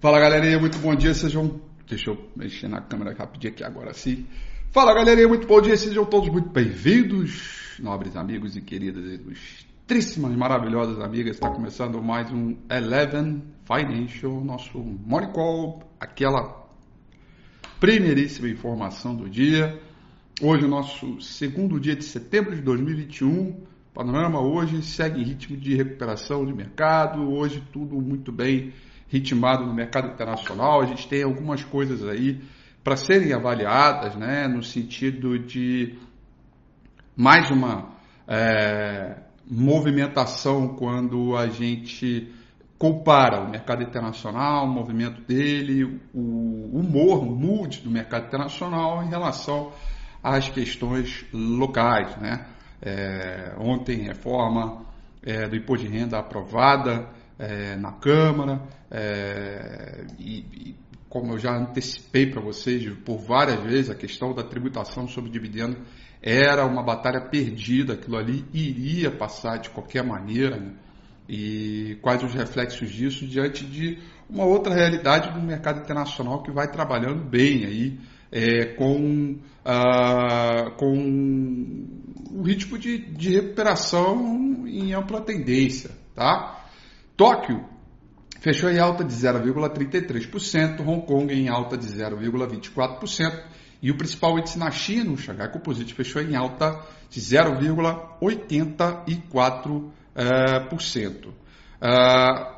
Fala galerinha, muito bom dia, sejam. Deixa eu mexer na câmera rapidinho aqui agora sim. Fala galerinha, muito bom dia, sejam todos muito bem-vindos, nobres amigos e queridas ilustríssimas, maravilhosas amigas. Está começando mais um Eleven Financial, nosso Morning Call, aquela primeiríssima informação do dia. Hoje, nosso segundo dia de setembro de 2021. O panorama hoje segue em ritmo de recuperação de mercado. Hoje, tudo muito bem ritmado no mercado internacional. A gente tem algumas coisas aí para serem avaliadas, né, no sentido de mais uma é, movimentação quando a gente compara o mercado internacional, o movimento dele, o humor, o mood do mercado internacional em relação às questões locais. Né? É, ontem, reforma é, do imposto de renda aprovada é, na Câmara, é, e, e, como eu já antecipei para vocês por várias vezes, a questão da tributação sobre dividendo era uma batalha perdida, aquilo ali iria passar de qualquer maneira. Né? E quais os reflexos disso diante de uma outra realidade do mercado internacional que vai trabalhando bem aí é, com, ah, com um ritmo de, de recuperação em ampla tendência. Tá? Tóquio fechou em alta de 0,33%, Hong Kong em alta de 0,24%, e o principal índice na China, o Shanghai Composite, fechou em alta de 0,84%. Uh,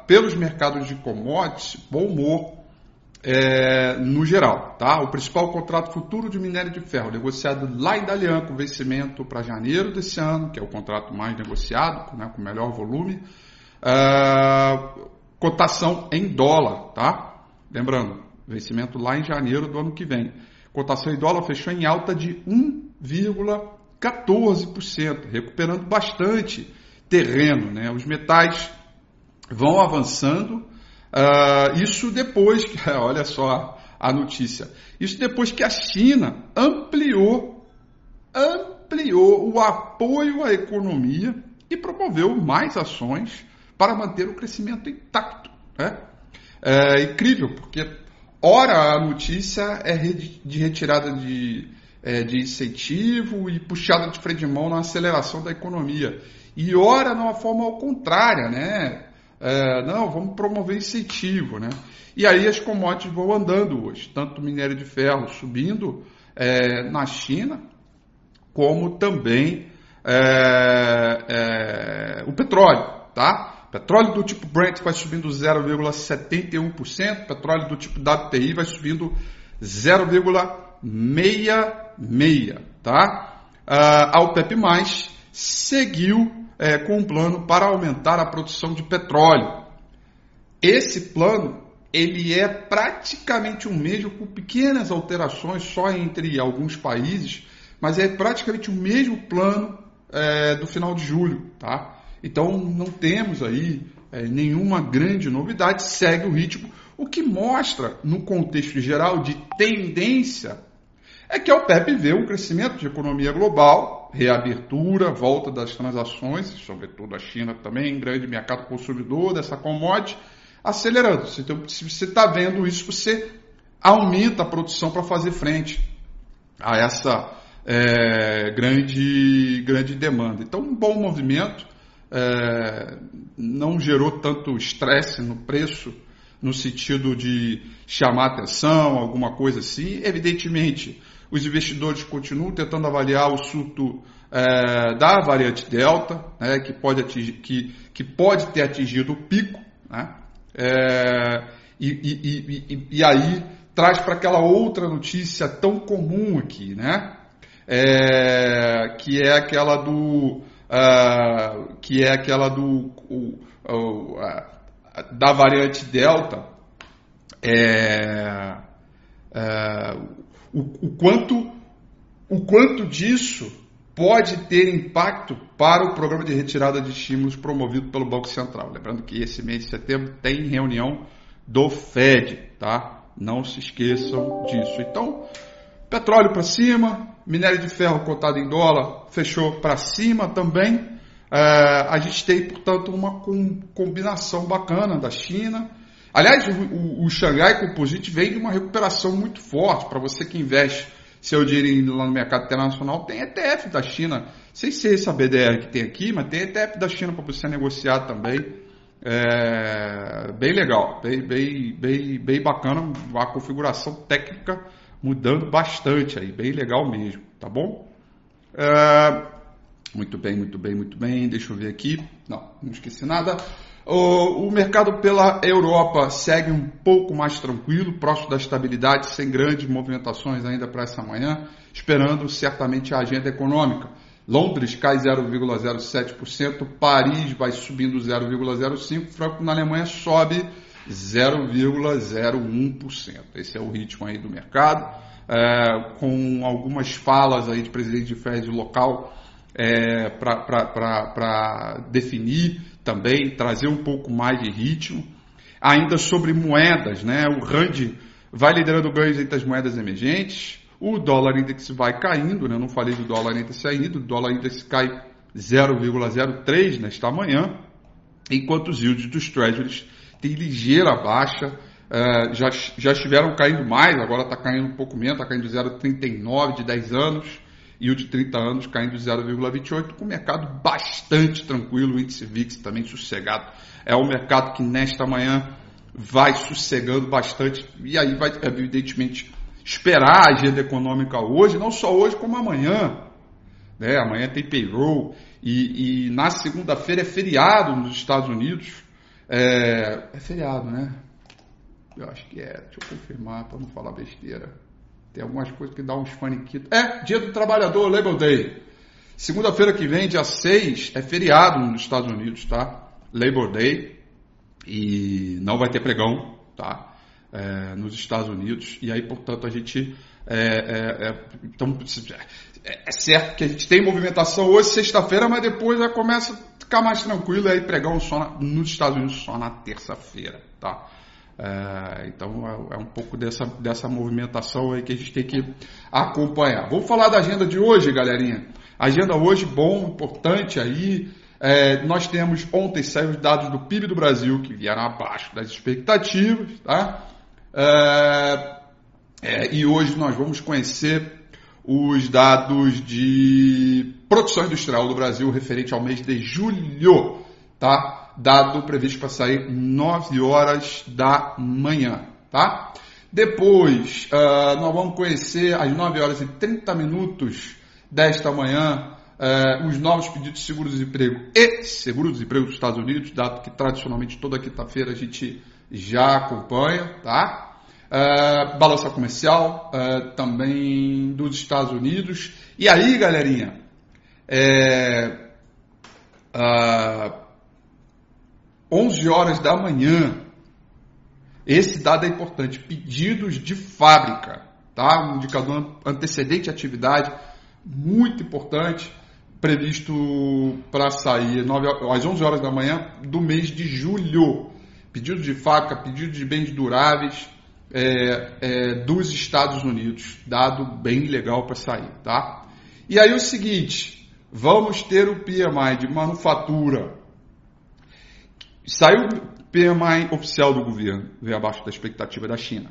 pelos mercados de commodities, bom humor é, no geral. Tá? O principal contrato futuro de minério de ferro, negociado lá em Dalian, com vencimento para janeiro desse ano, que é o contrato mais negociado, né, com melhor volume. Uh, cotação em dólar, tá? Lembrando, vencimento lá em janeiro do ano que vem. Cotação em dólar fechou em alta de 1,14%, recuperando bastante terreno, né? Os metais vão avançando Uh, isso depois que, olha só a notícia, isso depois que a China ampliou, ampliou o apoio à economia e promoveu mais ações para manter o crescimento intacto. Né? É incrível, porque ora a notícia é de retirada de, é, de incentivo e puxada de freio de mão na aceleração da economia. E ora, numa forma ao contrária, né? É, não, vamos promover incentivo, né? E aí as commodities vão andando hoje, tanto o minério de ferro subindo é, na China, como também é, é o petróleo, tá? Petróleo do tipo Brent vai subindo 0,71%, petróleo do tipo WTI vai subindo 0,66%, tá? A OPEP+, seguiu é, com um plano para aumentar a produção de petróleo. Esse plano ele é praticamente o mesmo, com pequenas alterações só entre alguns países, mas é praticamente o mesmo plano é, do final de julho, tá? Então não temos aí é, nenhuma grande novidade, segue o ritmo, o que mostra no contexto geral de tendência é que a OPEP vê um crescimento de economia global, reabertura, volta das transações, sobretudo a China também, grande mercado consumidor dessa commodity, acelerando. Se você está vendo isso, você aumenta a produção para fazer frente a essa é, grande, grande demanda. Então, um bom movimento, é, não gerou tanto estresse no preço, no sentido de chamar atenção, alguma coisa assim. Evidentemente, os investidores continuam tentando avaliar o surto é, da variante Delta, né, que, pode atingir, que, que pode ter atingido o pico, né, é, e, e, e, e, aí traz para aquela outra notícia tão comum aqui, né, é, que é aquela do uh, que é aquela do uh, uh, da variante Delta. É, é o, o, quanto, o quanto disso pode ter impacto para o programa de retirada de estímulos promovido pelo Banco Central. Lembrando que esse mês de setembro tem reunião do Fed, tá? Não se esqueçam disso. Então, petróleo para cima, minério de ferro cotado em dólar fechou para cima também. É, a gente tem, portanto, uma com, combinação bacana da China Aliás, o, o, o Xangai Composite vem de uma recuperação muito forte para você que investe seu dinheiro lá no mercado internacional. Tem ETF da China, sem ser essa BDR que tem aqui, mas tem ETF da China para você negociar também. É, bem legal, bem, bem, bem, bem bacana, a configuração técnica mudando bastante aí, bem legal mesmo, tá bom? É, muito bem, muito bem, muito bem. Deixa eu ver aqui. Não, não esqueci nada. O, o, mercado pela Europa segue um pouco mais tranquilo, próximo da estabilidade, sem grandes movimentações ainda para essa manhã, esperando certamente a agenda econômica. Londres cai 0,07%, Paris vai subindo 0,05%, Franco na Alemanha sobe 0,01%. Esse é o ritmo aí do mercado, é, com algumas falas aí de presidente de Fed local é, para definir também, trazer um pouco mais de ritmo. Ainda sobre moedas, né? o RAND vai liderando ganhos entre as moedas emergentes, o dólar index vai caindo, né? não falei do dólar index ainda, o dólar index cai 0,03 nesta manhã, enquanto os yields dos treasuries têm ligeira baixa, uh, já, já estiveram caindo mais, agora está caindo um pouco menos, está caindo 0,39 de 10 anos, e o de 30 anos caindo 0,28, com o mercado bastante tranquilo, o índice VIX também sossegado. É um mercado que nesta manhã vai sossegando bastante, e aí vai, evidentemente, esperar a agenda econômica hoje, não só hoje, como amanhã. Né? Amanhã tem payroll, e, e na segunda-feira é feriado nos Estados Unidos. É, é feriado, né? Eu acho que é, deixa eu confirmar para não falar besteira. Tem algumas coisas que dá uns faniquitos. É, dia do trabalhador, Labor Day. Segunda-feira que vem, dia 6, é feriado nos Estados Unidos, tá? Labor Day. E não vai ter pregão, tá? É, nos Estados Unidos. E aí, portanto, a gente. É, é, é então, é, é certo que a gente tem movimentação hoje, sexta-feira, mas depois já começa ficar mais tranquilo. E aí, pregão só na, nos Estados Unidos só na terça-feira, tá? É, então é, é, um pouco dessa, dessa movimentação aí que a gente tem que acompanhar. Vamos falar da agenda de hoje, galerinha. Agenda hoje bom, importante aí. É, nós temos ontem saíram os dados do PIB do Brasil que vieram abaixo das expectativas, tá? É, é, e hoje nós vamos conhecer os dados de produção industrial do Brasil referente ao mês de julho, tá? dado previsto para sair 9 horas da manhã, tá? Depois, uh, nós vamos conhecer às 9 horas e 30 minutos desta manhã uh, os novos pedidos de seguro-desemprego e seguro-desemprego dos Estados Unidos, dado que tradicionalmente toda quinta-feira a gente já acompanha, tá? Uh, balança comercial uh, também dos Estados Unidos. E aí, galerinha, é, uh, 11 horas da manhã. Esse dado é importante. Pedidos de fábrica, tá? Um indicador antecedente à atividade, muito importante, previsto para sair 9, às 11 horas da manhã do mês de julho. Pedido de fábrica, pedido de bens duráveis é, é, dos Estados Unidos. Dado bem legal para sair, tá? E aí o seguinte, vamos ter o PMI de manufatura Saiu o PMI oficial do governo, veio abaixo da expectativa da China.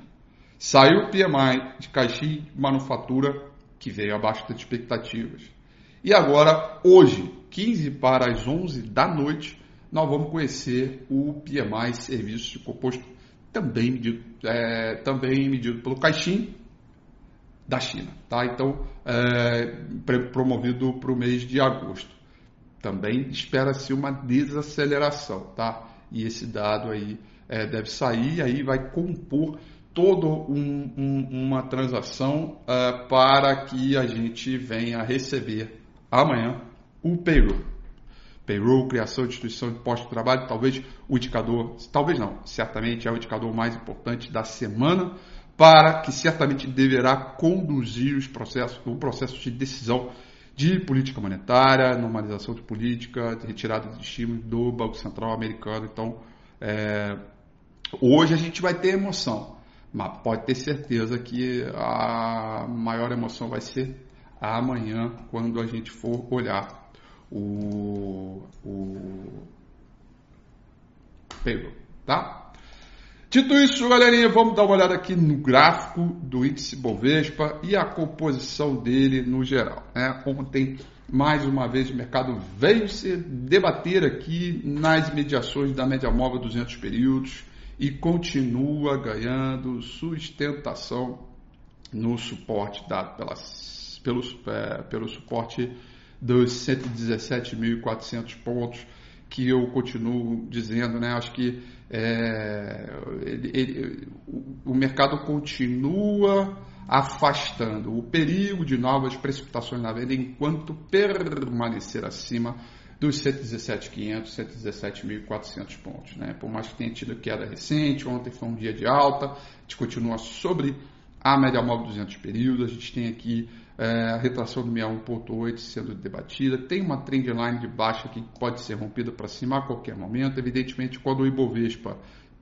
Saiu o PMI de caixinha de manufatura, que veio abaixo das expectativas. E agora, hoje, 15 para as 11 da noite, nós vamos conhecer o PMI Serviços de Composto, também medido, é, também medido pelo Caixin da China. Tá? Então, é, promovido para o mês de agosto também espera-se uma desaceleração, tá? E esse dado aí é, deve sair, aí vai compor toda um, um, uma transação uh, para que a gente venha receber amanhã o payroll. Payroll, criação de instituição de posto de trabalho, talvez o indicador, talvez não, certamente é o indicador mais importante da semana, para que certamente deverá conduzir os processos, o processo de decisão de política monetária, normalização de política, de retirada de estímulos do Banco Central americano. Então, é, hoje a gente vai ter emoção, mas pode ter certeza que a maior emoção vai ser amanhã, quando a gente for olhar o, o payroll, tá? Dito isso, galerinha, vamos dar uma olhada aqui no gráfico do índice Bovespa e a composição dele no geral. Né? Ontem, mais uma vez, o mercado veio se debater aqui nas mediações da média móvel 200 períodos e continua ganhando sustentação no suporte dado pelas, pelo, é, pelo suporte dos 117.400 pontos que eu continuo dizendo, né? Acho que é, ele, ele, o, o mercado continua afastando o perigo de novas precipitações na venda enquanto permanecer acima dos 117.500, 117.400 pontos. Né? Por mais que tenha tido queda recente, ontem foi um dia de alta, a gente continua sobre a média móvel 200 períodos, a gente tem aqui é, a retração do 61.8 sendo debatida, tem uma trendline de baixa que pode ser rompida para cima a qualquer momento, evidentemente quando o Ibovespa,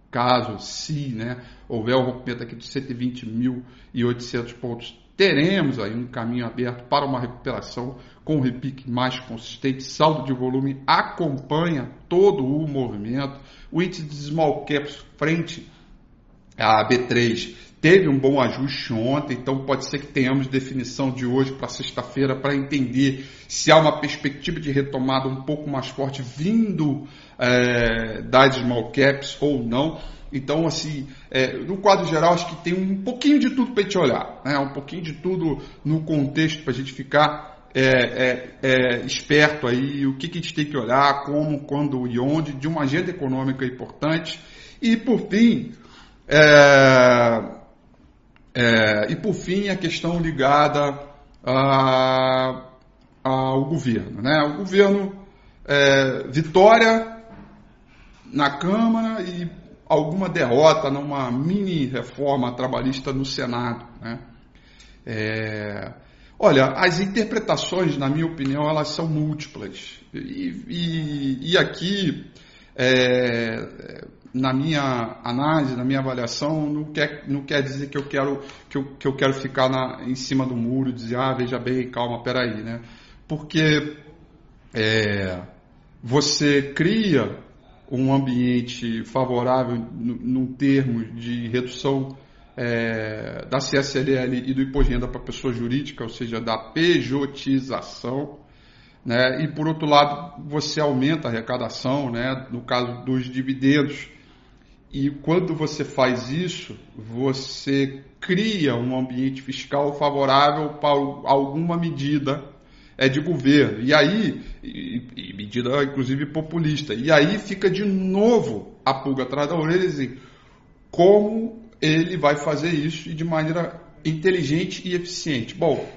caso se né, houver o rompimento aqui de 120.800 pontos, teremos aí um caminho aberto para uma recuperação com um repique mais consistente, saldo de volume acompanha todo o movimento, o índice de small caps frente à B3 teve um bom ajuste ontem, então pode ser que tenhamos definição de hoje para sexta-feira para entender se há uma perspectiva de retomada um pouco mais forte vindo é, das small caps ou não. Então, assim, é, no quadro geral, acho que tem um pouquinho de tudo para a gente olhar, né? um pouquinho de tudo no contexto para a gente ficar é, é, é, esperto aí, o que, que a gente tem que olhar, como, quando e onde, de uma agenda econômica importante. E, por fim, é, é, e por fim, a questão ligada a, ao governo. Né? O governo, é, vitória na Câmara e alguma derrota numa mini reforma trabalhista no Senado. Né? É, olha, as interpretações, na minha opinião, elas são múltiplas. E, e, e aqui é, na minha análise, na minha avaliação, não quer, não quer dizer que eu quero, que eu, que eu quero ficar na, em cima do muro dizer, ah, veja bem, calma, peraí, né? Porque é, você cria um ambiente favorável num termo de redução é, da CSLL e do imposto de renda para pessoa jurídica, ou seja, da pejotização, né? e por outro lado você aumenta a arrecadação, né? no caso dos dividendos, e quando você faz isso, você cria um ambiente fiscal favorável para alguma medida é de governo. E aí, e, e medida inclusive populista. E aí fica de novo a pulga atrás da orelha assim, como ele vai fazer isso e de maneira inteligente e eficiente. Bom,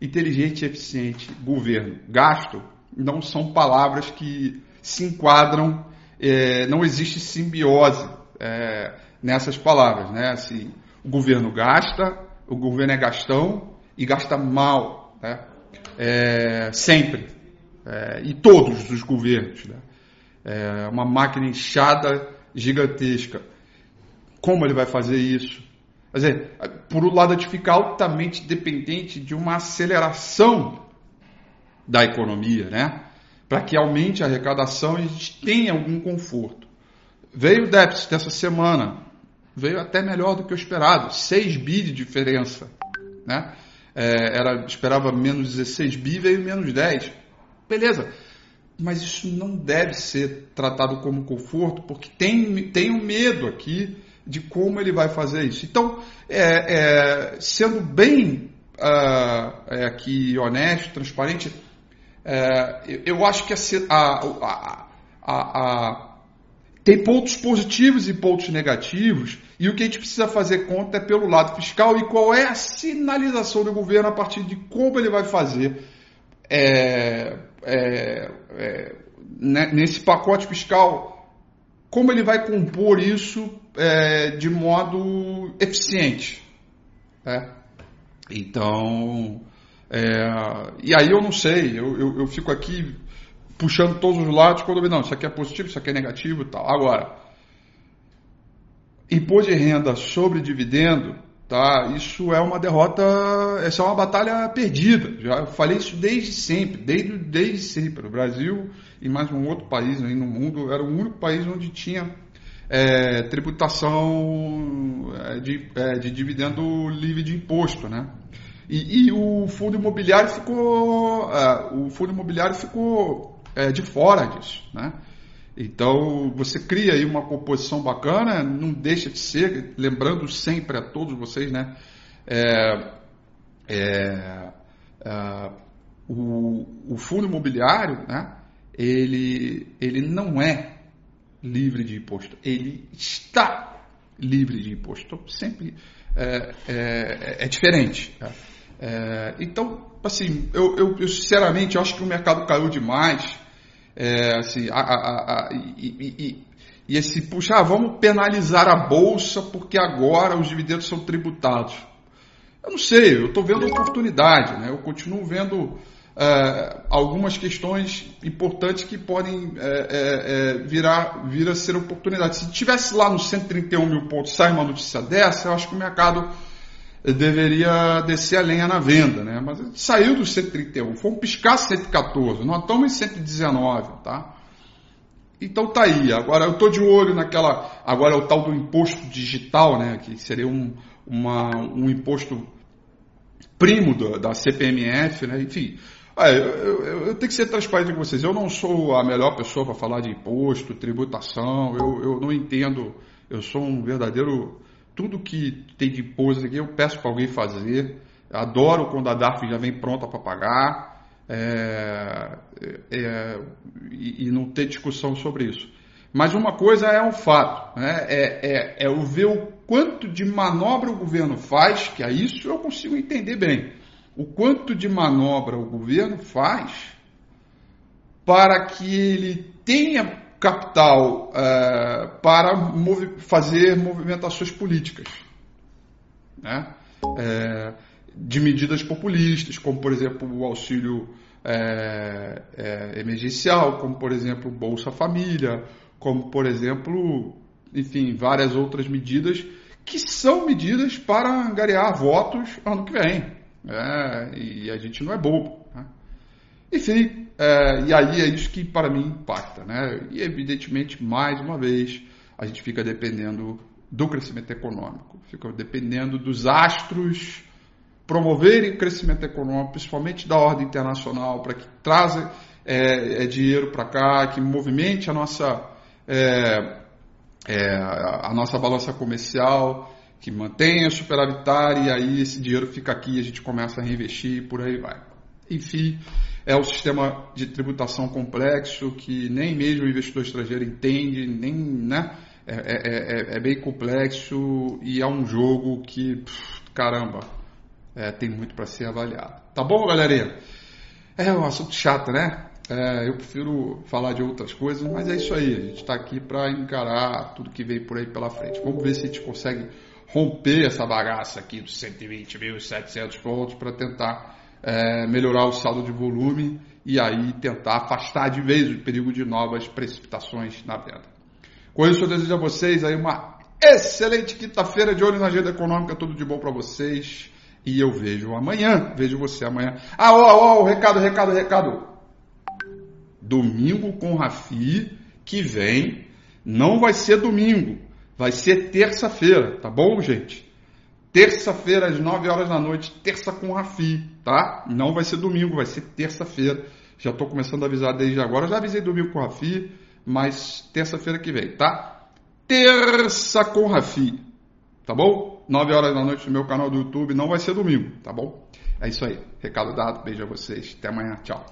inteligente e eficiente, governo, gasto, não são palavras que se enquadram, é, não existe simbiose é, nessas palavras, né? Assim, o governo gasta, o governo é gastão e gasta mal, né? É, sempre. É, e todos os governos. Né? É uma máquina inchada gigantesca. Como ele vai fazer isso? Quer dizer, por um lado, a gente fica altamente dependente de uma aceleração da economia, né? Para que aumente a arrecadação e a gente tenha algum conforto. Veio o déficit dessa semana, veio até melhor do que o esperado, 6 bi de diferença. Né? É, era, esperava menos 16 bi, veio menos 10. Beleza, mas isso não deve ser tratado como conforto, porque tem, tem um medo aqui de como ele vai fazer isso. Então, é, é, sendo bem uh, aqui honesto, transparente, é, eu acho que a, a, a, a tem pontos positivos e pontos negativos, e o que a gente precisa fazer conta é pelo lado fiscal e qual é a sinalização do governo a partir de como ele vai fazer é, é, é, né, nesse pacote fiscal, como ele vai compor isso é, de modo eficiente. Né? Então, é, e aí eu não sei, eu, eu, eu fico aqui puxando todos os lados quando eu não, isso aqui é positivo, isso aqui é negativo e tal. Agora, imposto de renda sobre dividendo, tá? Isso é uma derrota, essa é uma batalha perdida. Já falei isso desde sempre, desde, desde sempre. O Brasil e mais um outro país aí no mundo era o único país onde tinha é, tributação é, de, é, de dividendo livre de imposto, né? E, e o fundo imobiliário ficou, é, o fundo imobiliário ficou é, de fora disso, né? Então você cria aí uma composição bacana, não deixa de ser, lembrando sempre a todos vocês, né? É, é, é, o, o, fundo imobiliário, né? Ele, ele não é livre de imposto, ele está livre de imposto. Então, sempre é, é, é diferente. Tá? É, então, assim, eu, eu, eu, sinceramente acho que o mercado caiu demais. É, assim, a, a, a, e, e, e, esse, puxa, ah, vamos penalizar a bolsa porque agora os dividendos são tributados. Eu não sei, eu estou vendo oportunidade, né? eu continuo vendo é, algumas questões importantes que podem é, é, virar, vir a ser oportunidade. Se tivesse lá nos 131 mil pontos, sai uma notícia dessa, eu acho que o mercado deveria descer a lenha na venda, né? Mas saiu dos 131, foi um piscar 114, nós estamos em 119, tá? Então tá aí. Agora eu tô de olho naquela, agora é o tal do imposto digital, né? Que seria um, uma, um imposto primo do, da CPMF, né? Enfim, ah, eu, eu, eu, tenho que ser transparente com vocês. Eu não sou a melhor pessoa para falar de imposto, tributação. Eu, eu não entendo. Eu sou um verdadeiro tudo que tem de pose aqui eu peço para alguém fazer. Adoro quando a DARF já vem pronta para pagar é, é, e, e, não ter discussão sobre isso. Mas uma coisa é um fato, né? é, é, é o ver o quanto de manobra o governo faz, que é isso eu consigo entender bem. O quanto de manobra o governo faz para que ele tenha capital é, para movi fazer movimentações políticas. Né? É, de medidas populistas, como por exemplo o auxílio é, é, emergencial, como por exemplo Bolsa Família, como por exemplo, enfim, várias outras medidas que são medidas para angariar votos ano que vem. Né? E a gente não é bobo. Né? Enfim, é, e aí é isso que para mim impacta, né? E evidentemente, mais uma vez, a gente fica dependendo do crescimento econômico, fica dependendo dos astros promoverem o crescimento econômico, principalmente da ordem internacional, para que trazem é, é, dinheiro para cá, que movimente a nossa, é, é, a nossa balança comercial, que mantenha superavitária, e aí esse dinheiro fica aqui, a gente começa a reinvestir e por aí vai. Enfim, é um sistema de tributação complexo que nem mesmo o investidor estrangeiro entende, nem, né? É, é, é, é bem complexo e é um jogo que, pff, caramba, é, tem muito para ser avaliado. Tá bom, galerinha? É um assunto chato, né? É, eu prefiro falar de outras coisas, mas é isso aí. A gente está aqui para encarar tudo que vem por aí pela frente. Vamos ver se a gente consegue romper essa bagaça aqui dos 120.700 pontos para tentar é, melhorar o saldo de volume e aí tentar afastar de vez o perigo de novas precipitações na venda. Com isso, eu desejo a vocês aí uma excelente quinta-feira de olho na agenda econômica, tudo de bom para vocês. E eu vejo amanhã, vejo você amanhã. Ah, ó, ó, o recado, recado, recado. Domingo com Rafi, que vem, não vai ser domingo, vai ser terça-feira, tá bom, gente? Terça-feira às 9 horas da noite, terça com Rafi, tá? Não vai ser domingo, vai ser terça-feira. Já estou começando a avisar desde agora. Já avisei domingo com o Rafi, mas terça-feira que vem, tá? Terça com Rafi, tá bom? 9 horas da noite no meu canal do YouTube, não vai ser domingo, tá bom? É isso aí. Recado dado, beijo a vocês. Até amanhã, tchau.